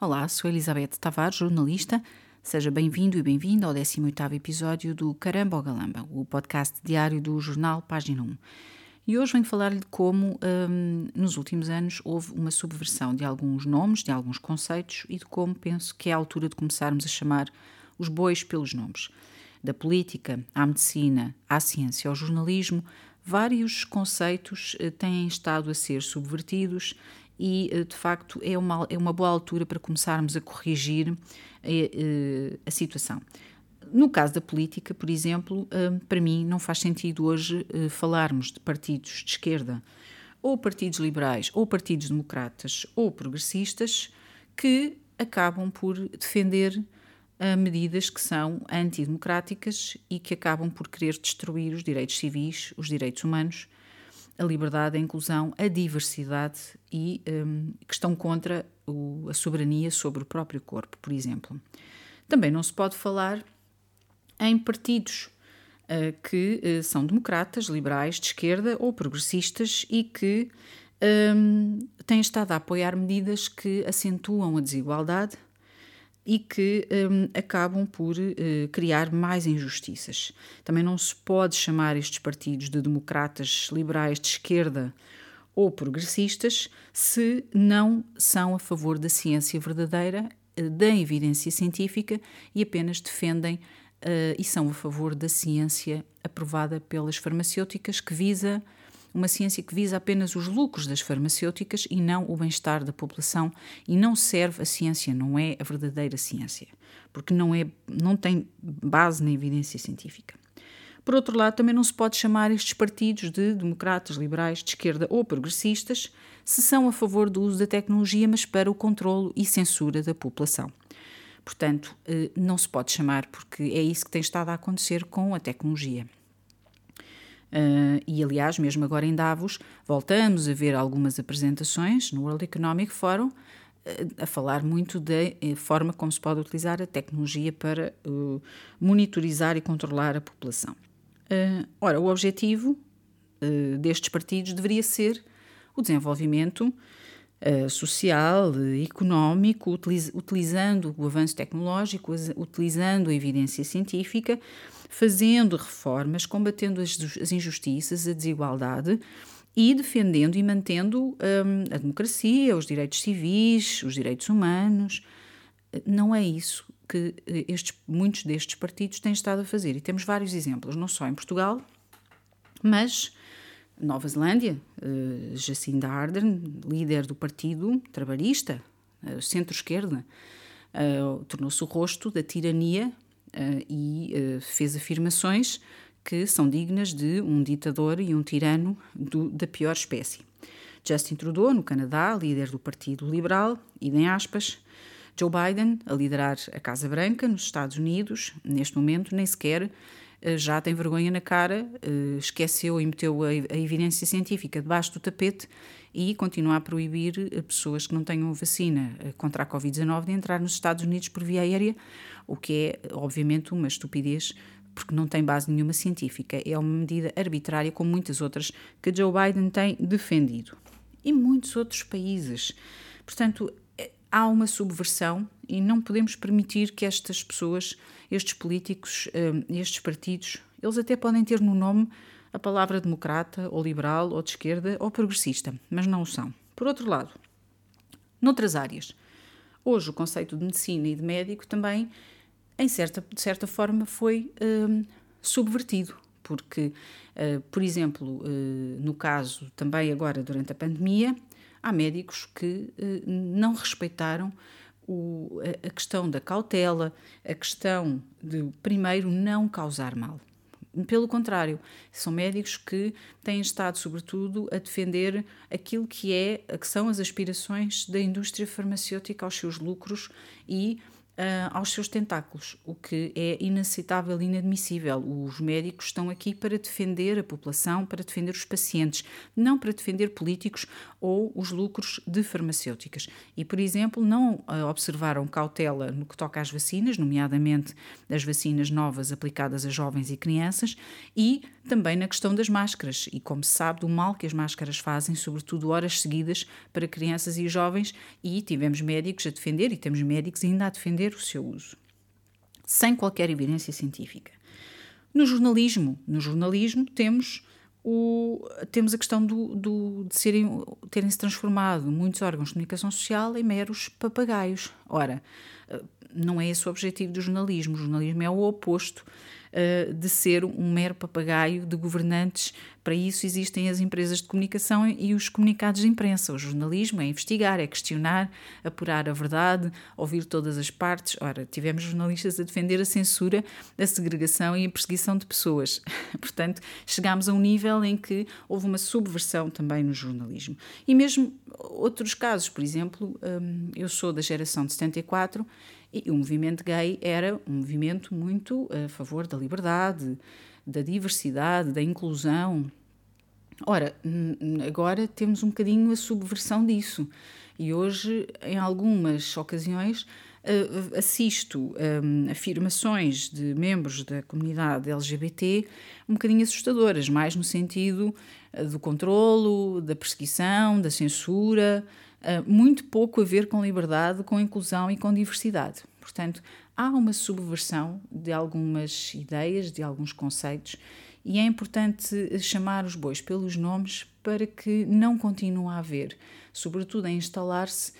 Olá, sou Elizabeth Tavares, jornalista. Seja bem-vindo e bem-vinda ao 18º episódio do Caramba ou Galamba, o podcast diário do jornal Página 1. E hoje venho falar-lhe de como, hum, nos últimos anos, houve uma subversão de alguns nomes, de alguns conceitos e de como penso que é a altura de começarmos a chamar os bois pelos nomes. Da política à medicina, à ciência, ao jornalismo, vários conceitos eh, têm estado a ser subvertidos e, eh, de facto, é uma, é uma boa altura para começarmos a corrigir a, eh, a situação. No caso da política, por exemplo, eh, para mim não faz sentido hoje falarmos de partidos de esquerda, ou partidos liberais, ou partidos democratas, ou progressistas, que acabam por defender medidas que são antidemocráticas e que acabam por querer destruir os direitos civis, os direitos humanos a liberdade, a inclusão, a diversidade e um, que estão contra o, a soberania sobre o próprio corpo, por exemplo. Também não se pode falar em partidos uh, que uh, são democratas, liberais, de esquerda ou progressistas e que um, têm estado a apoiar medidas que acentuam a desigualdade e que um, acabam por uh, criar mais injustiças. Também não se pode chamar estes partidos de democratas liberais de esquerda ou progressistas se não são a favor da ciência verdadeira, uh, da evidência científica e apenas defendem uh, e são a favor da ciência aprovada pelas farmacêuticas que visa uma ciência que visa apenas os lucros das farmacêuticas e não o bem-estar da população e não serve a ciência, não é a verdadeira ciência, porque não, é, não tem base na evidência científica. Por outro lado, também não se pode chamar estes partidos de democratas, liberais, de esquerda ou progressistas se são a favor do uso da tecnologia, mas para o controlo e censura da população. Portanto, eh, não se pode chamar, porque é isso que tem estado a acontecer com a tecnologia. Uh, e aliás, mesmo agora em Davos, voltamos a ver algumas apresentações no World Economic Forum uh, a falar muito da uh, forma como se pode utilizar a tecnologia para monitorizar e controlar a população. ora, o objetivo destes partidos deveria ser o desenvolvimento social, económico, utiliz utilizando o avanço tecnológico, utilizando a evidência científica fazendo reformas, combatendo as, as injustiças, a desigualdade e defendendo e mantendo um, a democracia, os direitos civis, os direitos humanos. Não é isso que eh, estes, muitos destes partidos têm estado a fazer. E temos vários exemplos, não só em Portugal, mas Nova Zelândia, uh, Jacinda Ardern, líder do Partido Trabalhista, uh, centro-esquerda, uh, tornou-se o rosto da tirania e uh, fez afirmações que são dignas de um ditador e um tirano do, da pior espécie. Justin Trudeau, no Canadá, líder do Partido Liberal, idem aspas. Joe Biden, a liderar a Casa Branca nos Estados Unidos, neste momento nem sequer já tem vergonha na cara, esqueceu e meteu a evidência científica debaixo do tapete e continua a proibir pessoas que não tenham vacina contra a Covid-19 de entrar nos Estados Unidos por via aérea, o que é, obviamente, uma estupidez porque não tem base nenhuma científica. É uma medida arbitrária, como muitas outras que Joe Biden tem defendido. E muitos outros países. Portanto, há uma subversão e não podemos permitir que estas pessoas, estes políticos, hum, estes partidos, eles até podem ter no nome a palavra democrata, ou liberal, ou de esquerda, ou progressista, mas não o são. Por outro lado, noutras áreas, hoje o conceito de medicina e de médico também em certa, de certa forma, foi uh, subvertido. Porque, uh, por exemplo, uh, no caso também agora durante a pandemia, há médicos que não respeitaram o, a, questão da cautela, a questão de, primeiro, não causar mal. Pelo contrário, são médicos que têm estado, sobretudo, a defender aquilo que, é, que são as aspirações da indústria farmacêutica aos seus lucros e uh, aos seus tentáculos, o que é inaceitável e inadmissível. Os médicos estão aqui para defender a população, para defender os pacientes, não para defender políticos ou os lucros de farmacêuticas. E, por exemplo, não uh, observaram cautela no que toca às vacinas, nomeadamente as vacinas novas aplicadas a jovens e crianças, e também na questão das máscaras. E, como se sabe, do mal que as máscaras fazem, sobretudo horas seguidas para crianças e jovens, e tivemos médicos a defender, e temos médicos ainda a defender o seu uso, sem qualquer evidência científica. No jornalismo, no jornalismo temos o, temos a questão do, do, de serem, terem se transformado muitos órgãos de comunicação social em meros papagaios. Ora, não é esse o objetivo do jornalismo. O jornalismo é o oposto uh, de ser um mero papagaio de governantes. Para isso existem as empresas de comunicação e os comunicados de imprensa. O jornalismo é investigar, é questionar, apurar a verdade, ouvir todas as partes. Ora, tivemos jornalistas a defender a censura, a segregação e a perseguição de pessoas. Portanto, chegámos a um nível em que houve uma subversão também no jornalismo. E mesmo outros casos, por exemplo, um, eu sou da geração de 74 e o movimento gay era um movimento muito a favor da liberdade, da diversidade, da inclusão. Ora, agora temos um bocadinho a subversão disso. E hoje, em algumas ocasiões, assisto um, afirmações de membros da comunidade LGBT um bocadinho assustadoras, mais no sentido do controlo, da perseguição, da censura, muito pouco a ver com liberdade, com inclusão e com diversidade. Portanto, há uma subversão de algumas ideias, de alguns conceitos, e é importante chamar os bois pelos nomes para que não continue a haver, sobretudo a instalar-se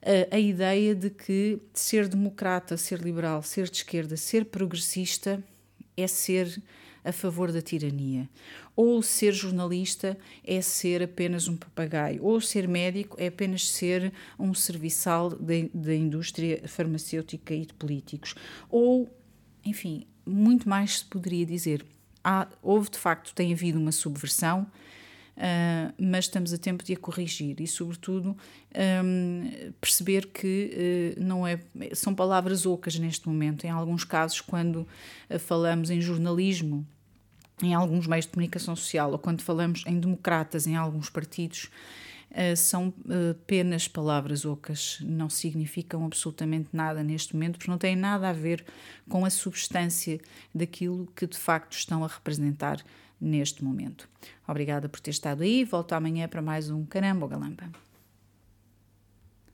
a, ah, a ideia de que ser democrata, ser liberal, ser de esquerda, ser progressista é ser a favor da tirania. Ou ser jornalista é ser apenas um papagaio, ou ser médico é apenas ser um serviçal da indústria farmacêutica e de políticos. Ou, enfim, muito mais se poderia dizer. Há, houve de facto, tem havido uma subversão. Uh, mas estamos a tempo de a corrigir e, sobretudo, um, perceber que uh, não é, são palavras ocas neste momento. Em alguns casos, quando uh, falamos em jornalismo em alguns meios de comunicação social, ou quando falamos em democratas em alguns partidos, eh, são apenas eh, palavras ocas, não significam absolutamente nada neste momento, porque não têm nada a ver com a substância daquilo que de facto estão a representar neste momento. Obrigada por ter estado aí, volto amanhã para mais um Caramba Galamba.